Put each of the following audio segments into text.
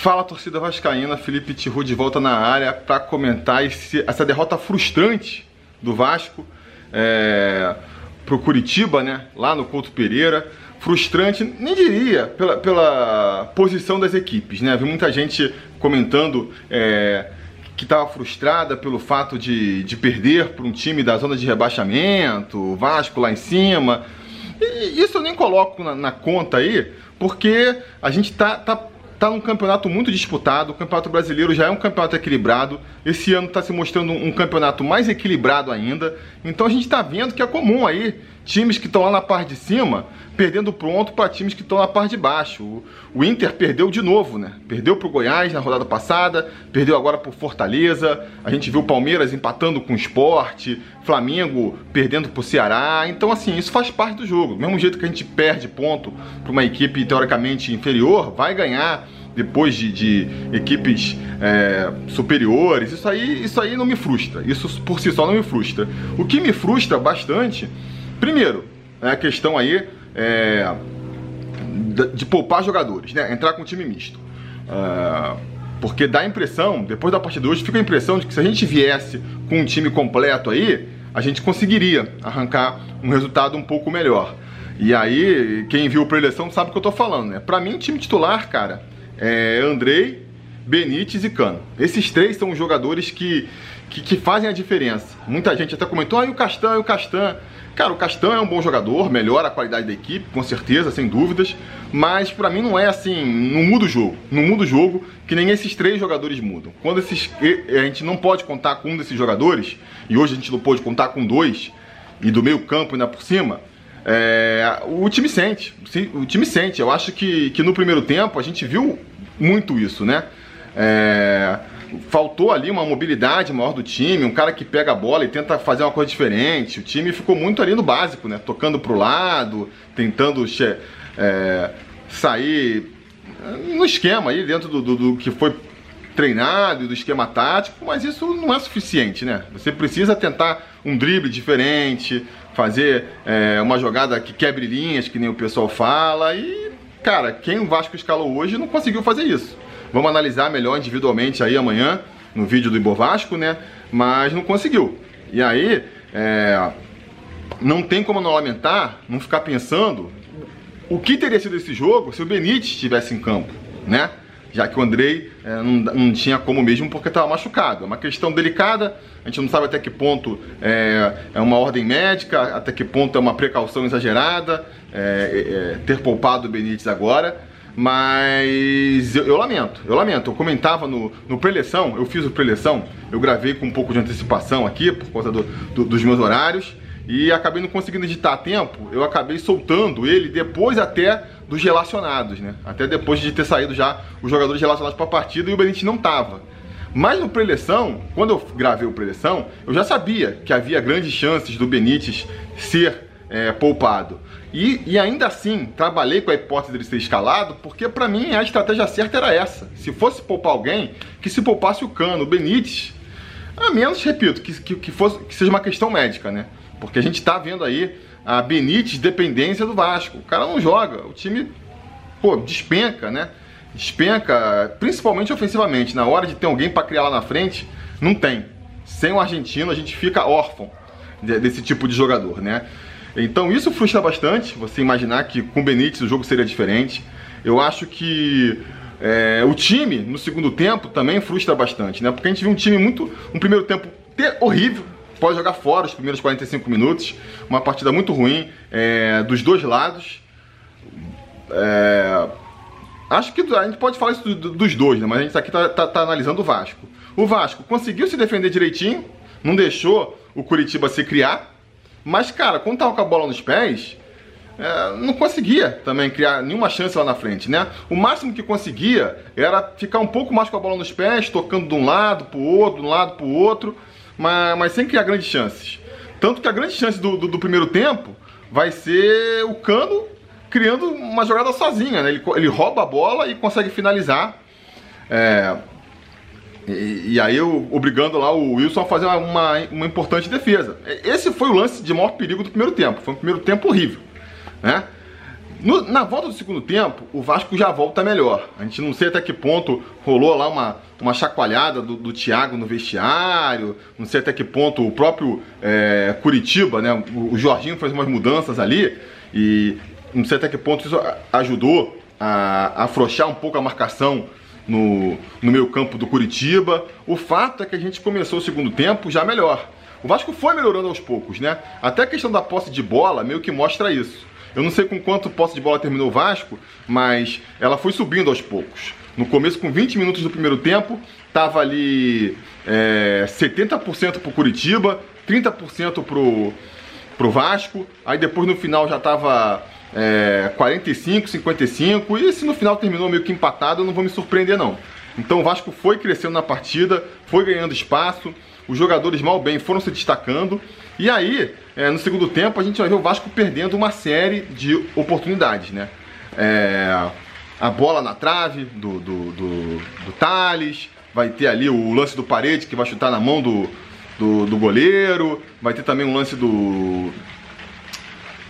Fala torcida vascaína, Felipe Tiru de volta na área para comentar esse, essa derrota frustrante do Vasco é, pro Curitiba, né? Lá no Couto Pereira. Frustrante, nem diria, pela, pela posição das equipes, né? Vi muita gente comentando é, que estava frustrada pelo fato de, de perder para um time da zona de rebaixamento, Vasco lá em cima. E isso eu nem coloco na, na conta aí, porque a gente tá, tá Tá num campeonato muito disputado, o Campeonato Brasileiro já é um campeonato equilibrado. Esse ano está se mostrando um campeonato mais equilibrado ainda. Então a gente está vendo que é comum aí times que estão lá na parte de cima perdendo pronto para times que estão na parte de baixo. O, Inter perdeu de novo, né? Perdeu para o Goiás na rodada passada, perdeu agora para o Fortaleza. A gente viu o Palmeiras empatando com o Esporte, Flamengo perdendo para o Ceará. Então, assim, isso faz parte do jogo. Do mesmo jeito que a gente perde ponto para uma equipe teoricamente inferior, vai ganhar depois de, de equipes é, superiores. Isso aí, isso aí não me frustra. Isso por si só não me frustra. O que me frustra bastante, primeiro, é a questão aí é, de poupar jogadores, né? Entrar com um time misto. Uh, porque dá a impressão, depois da partida de hoje, fica a impressão de que se a gente viesse com um time completo aí, a gente conseguiria arrancar um resultado um pouco melhor. E aí, quem viu a eleição sabe o que eu tô falando, né? Pra mim, time titular, cara, é Andrei, Benítez e Cano. Esses três são os jogadores que, que, que, fazem a diferença. Muita gente até comentou, ah, o Castan, e o Castan. Cara, o Castan é um bom jogador, melhora a qualidade da equipe, com certeza, sem dúvidas, mas para mim não é assim, não muda o jogo. Não muda o jogo que nem esses três jogadores mudam. Quando esses, a gente não pode contar com um desses jogadores, e hoje a gente não pode contar com dois, e do meio campo ainda por cima, é, o time sente, o time sente. Eu acho que, que no primeiro tempo a gente viu muito isso, né? É, faltou ali uma mobilidade maior do time, um cara que pega a bola e tenta fazer uma coisa diferente. O time ficou muito ali no básico, né? Tocando pro lado, tentando é, sair no esquema aí, dentro do, do, do que foi treinado e do esquema tático, mas isso não é suficiente, né? Você precisa tentar um drible diferente, fazer é, uma jogada que quebre linhas, que nem o pessoal fala, e, cara, quem o Vasco escalou hoje não conseguiu fazer isso. Vamos analisar melhor individualmente aí amanhã, no vídeo do Ibo Vasco, né? Mas não conseguiu. E aí, é, não tem como não lamentar, não ficar pensando o que teria sido esse jogo se o Benítez estivesse em campo, né? Já que o Andrei é, não, não, tinha como mesmo porque estava machucado. É uma questão delicada, a gente não sabe até que ponto é, é uma ordem médica, até que ponto é uma precaução exagerada é, é ter poupado o Benítez agora. Mas eu, eu, lamento, eu lamento. Eu comentava no, no preleção, eu fiz o preleção, eu gravei com um pouco de antecipação aqui, por conta do, do, dos meus horários, e acabei não conseguindo editar a tempo, eu acabei soltando ele depois até dos relacionados, né? Até depois de ter saído já os jogadores relacionados para a partida e o Benítez não tava. Mas no preleção, quando eu gravei o preleção, eu já sabia que havia grandes chances do Benítez ser é, poupado. E, e, ainda assim, trabalhei com a hipótese dele ser escalado, porque para mim a estratégia certa era essa. Se fosse poupar alguém, que se poupasse o Cano, o Benítez, a menos, repito, que, que, que, fosse, que seja uma questão médica, né? Porque a gente está vendo aí a Benítez dependência do Vasco. O cara não joga, o time, pô, despenca, né? Despenca, principalmente ofensivamente. Na hora de ter alguém para criar lá na frente, não tem. Sem o argentino, a gente fica órfão desse tipo de jogador, né? Então isso frustra bastante, você imaginar que com o Benítez o jogo seria diferente. Eu acho que é, o time no segundo tempo também frustra bastante, né? Porque a gente viu um time muito. um primeiro tempo horrível, pode jogar fora os primeiros 45 minutos, uma partida muito ruim é, dos dois lados. É, acho que a gente pode falar isso dos dois, né? Mas a gente aqui tá, tá, tá analisando o Vasco. O Vasco conseguiu se defender direitinho, não deixou o Curitiba se criar. Mas, cara, quando tava com a bola nos pés, é, não conseguia também criar nenhuma chance lá na frente, né? O máximo que conseguia era ficar um pouco mais com a bola nos pés, tocando de um lado pro outro, de um lado pro outro, mas, mas sem criar grandes chances. Tanto que a grande chance do, do, do primeiro tempo vai ser o Cano criando uma jogada sozinha, né? Ele, ele rouba a bola e consegue finalizar. É, e, e, aí eu, obrigando lá o Wilson a fazer uma, uma, importante defesa. Esse foi o lance de maior perigo do primeiro tempo. Foi um primeiro tempo horrível, né? No, na volta do segundo tempo, o Vasco já volta melhor. A gente não sei até que ponto rolou lá uma, uma chacoalhada do, do Thiago no vestiário, não sei até que ponto o próprio é, Curitiba, né? O, o Jorginho fez umas mudanças ali e não sei até que ponto isso ajudou a, a afrouxar um pouco a marcação no, no meio campo do Curitiba. O fato é que a gente começou o segundo tempo já melhor. O Vasco foi melhorando aos poucos, né? Até a questão da posse de bola meio que mostra isso. Eu não sei com quanto posse de bola terminou o Vasco, mas ela foi subindo aos poucos. No começo, com 20 minutos do primeiro tempo, tava ali é, 70% pro Curitiba, 30% pro, pro Vasco. Aí depois no final já tava é, 45, 55. E se no final terminou meio que empatado, eu não vou me surpreender não. Então o Vasco foi crescendo na partida, foi ganhando espaço, os jogadores mal bem foram se destacando. E aí, é, no segundo tempo, a gente vai ver o Vasco perdendo uma série de oportunidades, né? É, a bola na trave do, do, do, do Thales, vai ter ali o lance do parede que vai chutar na mão do, do, do goleiro, vai ter também um lance do,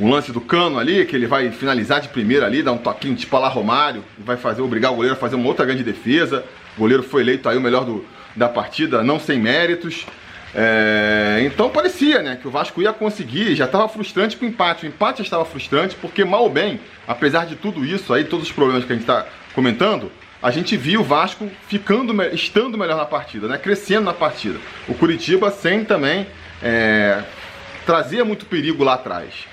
um lance do cano ali, que ele vai finalizar de primeira ali, dar um toquinho tipo lá Romário, vai fazer obrigar o goleiro a fazer uma outra grande defesa. O goleiro foi eleito aí o melhor do, da partida, não sem méritos. É, então parecia né, que o Vasco ia conseguir, já estava frustrante com o empate. O empate já estava frustrante porque, mal ou bem, apesar de tudo isso aí, todos os problemas que a gente está comentando, a gente viu o Vasco ficando, estando melhor na partida, né, crescendo na partida. O Curitiba sem também é, trazia muito perigo lá atrás.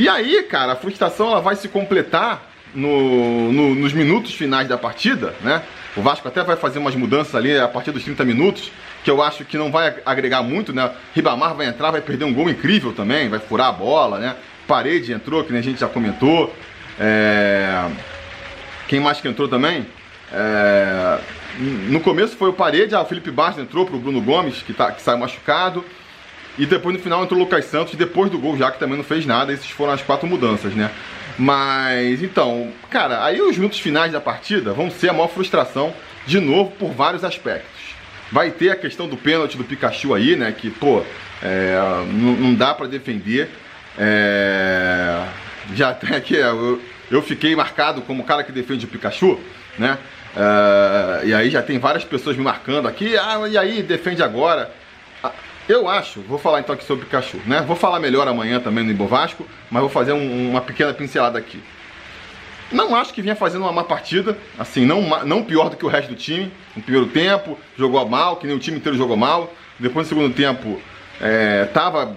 E aí, cara, a frustração ela vai se completar no, no, nos minutos finais da partida, né? O Vasco até vai fazer umas mudanças ali a partir dos 30 minutos, que eu acho que não vai agregar muito, né? Ribamar vai entrar, vai perder um gol incrível também, vai furar a bola, né? Parede entrou, que a gente já comentou. É... Quem mais que entrou também? É... No começo foi o Parede, ah, o Felipe Bastos entrou pro Bruno Gomes, que, tá, que saiu machucado. E depois no final entrou o Lucas Santos, depois do gol já que também não fez nada. Essas foram as quatro mudanças, né? Mas então, cara, aí os minutos finais da partida vão ser a maior frustração de novo por vários aspectos. Vai ter a questão do pênalti do Pikachu aí, né? Que, pô, é, não, não, dá para defender. É, já até aqui eu, eu fiquei marcado como o cara que defende o Pikachu, né? É, e aí já tem várias pessoas me marcando aqui, ah, e aí, defende agora. Eu acho, vou falar então aqui sobre Pikachu, né? Vou falar melhor amanhã também no Ibovasco, mas vou fazer um, uma pequena pincelada aqui. Não acho que vinha fazendo uma má partida, assim, não, não pior do que o resto do time. No primeiro tempo, jogou mal, que nem o time inteiro jogou mal. Depois, no segundo tempo, é, tava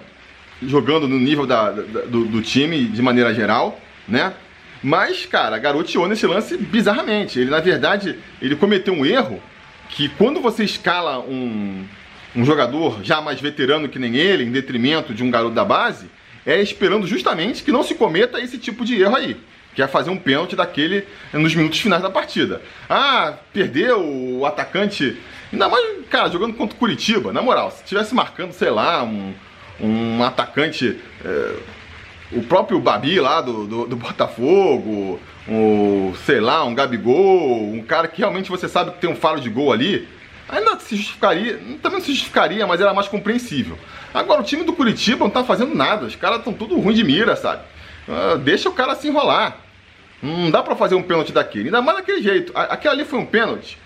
jogando no nível da, da, do, do, time de maneira geral, né? Mas, cara, garoteou nesse lance bizarramente. Ele, na verdade, ele cometeu um erro que quando você escala um, um jogador já mais veterano que nem ele, em detrimento de um garoto da base, é esperando justamente que não se cometa esse tipo de erro aí. Que é fazer um pênalti daquele nos minutos finais da partida. Ah, perdeu o atacante. Ainda mais, cara, jogando contra o Curitiba, na moral, se tivesse marcando, sei lá, um, um atacante. É, o próprio Babi lá do, do, do Botafogo, o, sei lá, um Gabigol, um cara que realmente você sabe que tem um faro de gol ali ainda se justificaria, também não se justificaria, mas era mais compreensível. Agora, o time do Curitiba não tá fazendo nada, os caras estão tudo ruim de mira, sabe? Uh, deixa o cara se enrolar. Não dá pra fazer um pênalti daquele, ainda mais daquele jeito. Aquele ali foi um pênalti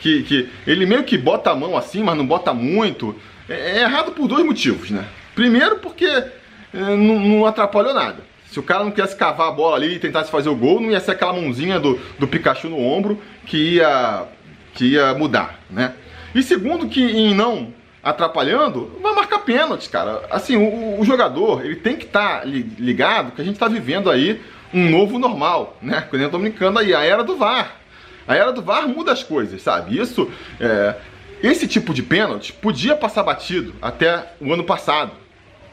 que, que ele meio que bota a mão assim, mas não bota muito. É, é errado por dois motivos, né? Primeiro, porque é, não, não atrapalhou nada. Se o cara não quisesse cavar a bola ali e tentasse fazer o gol, não ia ser aquela mãozinha do, do Pikachu no ombro que ia, que ia mudar, né? E segundo, que em não atrapalhando, vai marcar pênalti, cara. Assim, o, o jogador, ele tem que estar tá ligado que a gente está vivendo aí um novo normal, né? Quando eu tô brincando aí, a era do VAR. A era do VAR muda as coisas, sabe? Isso, é, esse tipo de pênalti podia passar batido até o ano passado.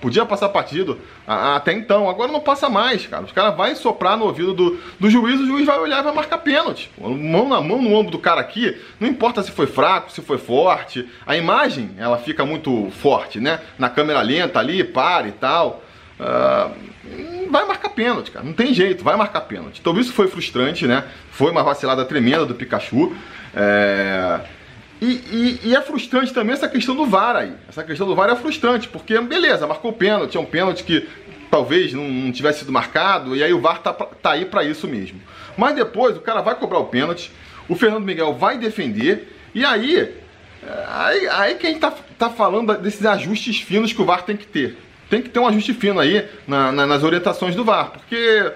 Podia passar partido até então, agora não passa mais, cara. Os caras vão soprar no ouvido do, do juiz, o juiz vai olhar e vai marcar pênalti. Mão na mão no ombro do cara aqui, não importa se foi fraco, se foi forte. A imagem, ela fica muito forte, né? Na câmera lenta ali, para e tal. Uh, vai marcar pênalti, cara. Não tem jeito, vai marcar pênalti. Então isso foi frustrante, né? Foi uma vacilada tremenda do Pikachu. É... E, e, e, é frustrante também essa questão do VAR aí. Essa questão do VAR é frustrante, porque beleza, marcou pênalti, é um pênalti que talvez não, não, tivesse sido marcado, e aí o VAR tá, tá aí para isso mesmo. Mas depois o cara vai cobrar o pênalti, o Fernando Miguel vai defender, e aí, é, aí, aí que a gente tá, tá falando desses ajustes finos que o VAR tem que ter. Tem que ter um ajuste fino aí na, na, nas orientações do VAR, porque,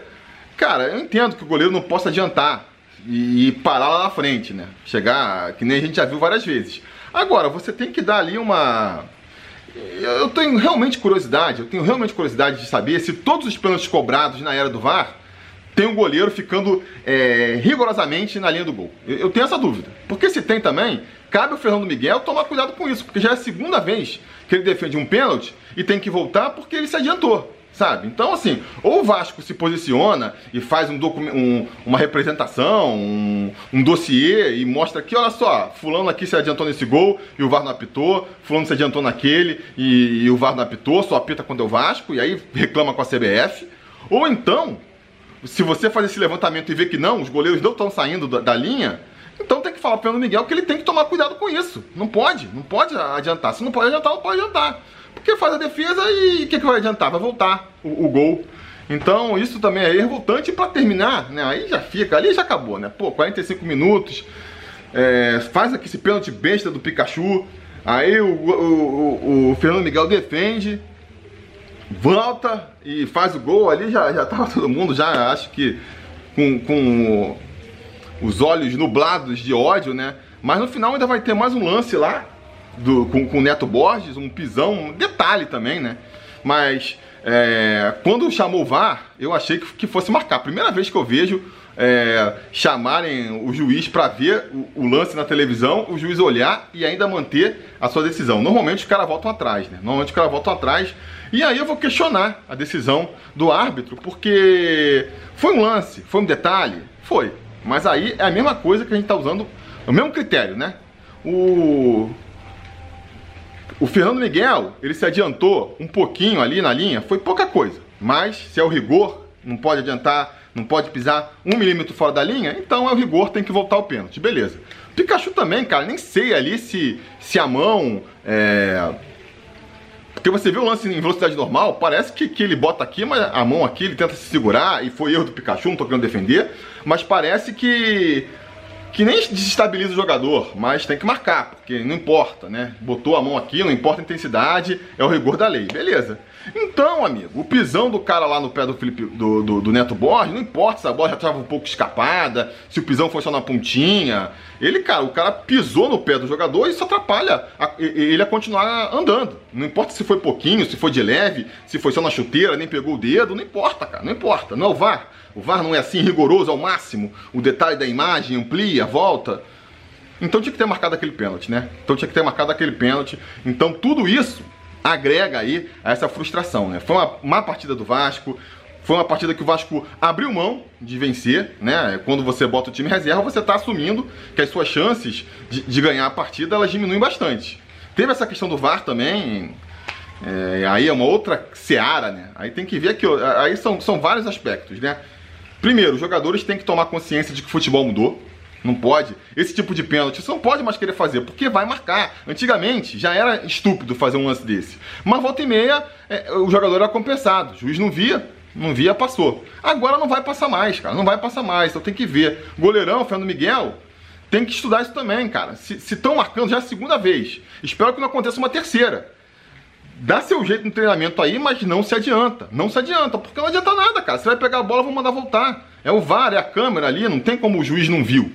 cara, eu entendo que o goleiro não possa adiantar e, e parar lá na frente, né? Chegar, que nem a gente já viu várias vezes. Agora, você tem que dar ali uma eu tenho realmente curiosidade, eu tenho realmente curiosidade de saber se todos os pênaltis cobrados na era do VAR tem um goleiro ficando é, rigorosamente na linha do gol. Eu, eu, tenho essa dúvida. Porque se tem também, cabe ao Fernando Miguel tomar cuidado com isso, porque já é a segunda vez que ele defende um pênalti e tem que voltar porque ele se adiantou sabe? Então, assim, ou o Vasco se posiciona e faz um, um uma representação, um, um dossiê e mostra aqui, olha só, fulano aqui se adiantou nesse gol e o VAR não apitou, fulano se adiantou naquele e, e o VAR não apitou, só apita quando é o Vasco, e aí reclama com a CBF. Ou então, se você faz esse levantamento e vê que não, os goleiros não estão saindo da, da linha, então tem que falar para o Miguel que ele tem que tomar cuidado com isso. Não pode, não pode adiantar. Se não pode adiantar, não pode adiantar. Porque faz a defesa e o que, que vai adiantar? Vai voltar o, o gol. Então isso também é revoltante para terminar, né? Aí já fica, ali já acabou, né? Pô, 45 minutos, é, faz aqui esse pênalti besta do Pikachu, aí o, o, o, o, Fernando Miguel defende, volta e faz o gol, ali já, já tava todo mundo, já acho que com, com os olhos nublados de ódio, né? Mas no final ainda vai ter mais um lance lá, do, com, com o Neto Borges, um pisão, um detalhe também, né? Mas é, quando chamou o VAR, eu achei que, que fosse marcar. Primeira vez que eu vejo é, chamarem o juiz para ver o, o, lance na televisão, o juiz olhar e ainda manter a sua decisão. Normalmente os caras voltam atrás, né? Normalmente os caras voltam atrás. E aí eu vou questionar a decisão do árbitro, porque foi um lance, foi um detalhe? Foi. Mas aí é a mesma coisa que a gente está usando, o mesmo critério, né? O, o Fernando Miguel, ele se adiantou um pouquinho ali na linha, foi pouca coisa. Mas se é o rigor, não pode adiantar, não pode pisar um milímetro fora da linha, então é o rigor, tem que voltar o pênalti, beleza. Pikachu também, cara, nem sei ali se, se a mão é... Porque você vê o lance em velocidade normal, parece que, que ele bota aqui, mas a mão aqui, ele tenta se segurar, e foi erro do Pikachu, não tô querendo defender, mas parece que que nem desestabiliza o jogador, mas tem que marcar, porque não importa, né? Botou a mão aqui, não importa a intensidade, é o rigor da lei, beleza. Então, amigo, o pisão do cara lá no pé do, Felipe, do, do, do Neto Borges, não importa se a bola já estava um pouco escapada, se o pisão foi só na pontinha. Ele, cara, o cara pisou no pé do jogador e isso atrapalha a, ele a continuar andando. Não importa se foi pouquinho, se foi de leve, se foi só na chuteira, nem pegou o dedo, não importa, cara, não importa. Não é o VAR. O VAR não é assim rigoroso ao máximo. O detalhe da imagem amplia, volta. Então tinha que ter marcado aquele pênalti, né? Então tinha que ter marcado aquele pênalti. Então tudo isso agrega aí a essa frustração, né? Foi uma má partida do Vasco, foi uma partida que o Vasco abriu mão de vencer, né? Quando você bota o time reserva, você está assumindo que as suas chances de, de, ganhar a partida elas diminuem bastante. Teve essa questão do VAR também, é, aí é uma outra seara, né? Aí tem que ver que aí são, são vários aspectos, né? Primeiro, os jogadores têm que tomar consciência de que o futebol mudou. Não pode. Esse tipo de pênalti você não pode mais querer fazer, porque vai marcar. Antigamente já era estúpido fazer um lance desse. Mas volta e meia, é, o jogador era compensado. O juiz não via, não via, passou. Agora não vai passar mais, cara. Não vai passar mais. Então tem que ver. Goleirão, Fernando Miguel, tem que estudar isso também, cara. Se estão marcando já é a segunda vez. Espero que não aconteça uma terceira dá seu jeito no treinamento aí, mas não se adianta. Não se adianta, porque não adianta nada, cara. Você vai pegar a bola, vou mandar voltar. É o VAR, é a câmera ali, não tem como o juiz não viu.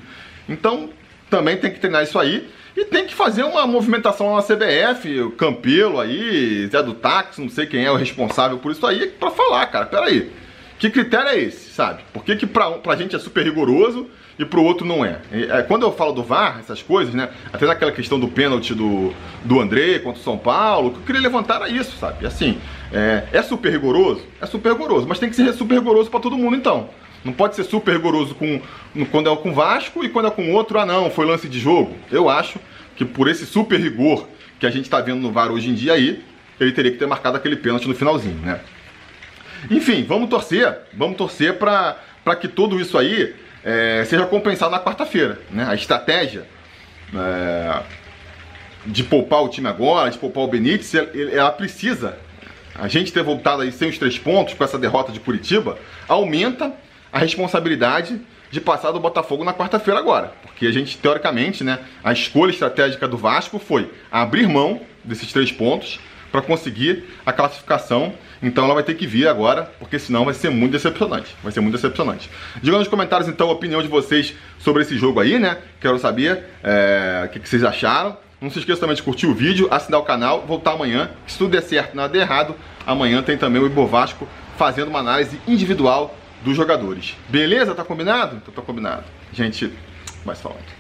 Então, também tem que treinar isso aí. E tem que fazer uma movimentação na CBF, o Campelo aí, Zé do Táxi, não sei quem é o responsável por isso aí, para falar, cara, peraí. Que critério é esse, sabe? Por que, que pra, pra gente é super rigoroso e pro outro não é. é. Quando eu falo do VAR, essas coisas, né? Até naquela questão do pênalti do, do André contra o São Paulo, o que eu queria levantar era isso, sabe? Assim, é, é super rigoroso? É super rigoroso, mas tem que ser super rigoroso para todo mundo então. Não pode ser super rigoroso com, quando é com Vasco e quando é com outro, ah não, foi lance de jogo. Eu acho que por esse super rigor que a gente está vendo no VAR hoje em dia aí, ele teria que ter marcado aquele pênalti no finalzinho, né? Enfim, vamos torcer, vamos torcer para que tudo isso aí é, seja compensado na quarta-feira. Né? A estratégia é, de poupar o time agora, de poupar o Benítez, ela precisa a gente ter voltado aí sem os três pontos com essa derrota de Curitiba, aumenta a responsabilidade de passar do Botafogo na quarta-feira agora. Porque a gente, teoricamente, né, a escolha estratégica do Vasco foi abrir mão desses três pontos para conseguir a classificação. Então ela vai ter que vir agora, porque senão vai ser muito decepcionante. Vai ser muito decepcionante. Diga nos comentários então a opinião de vocês sobre esse jogo aí, né? Quero saber é, o que, vocês acharam. Não se esqueça também de curtir o vídeo, assinar o canal, voltar amanhã. Se tudo der certo, nada der errado, amanhã tem também o Ibo Vasco fazendo uma análise individual dos jogadores. Beleza? Tá combinado? Então tá combinado. Gente, vai falando.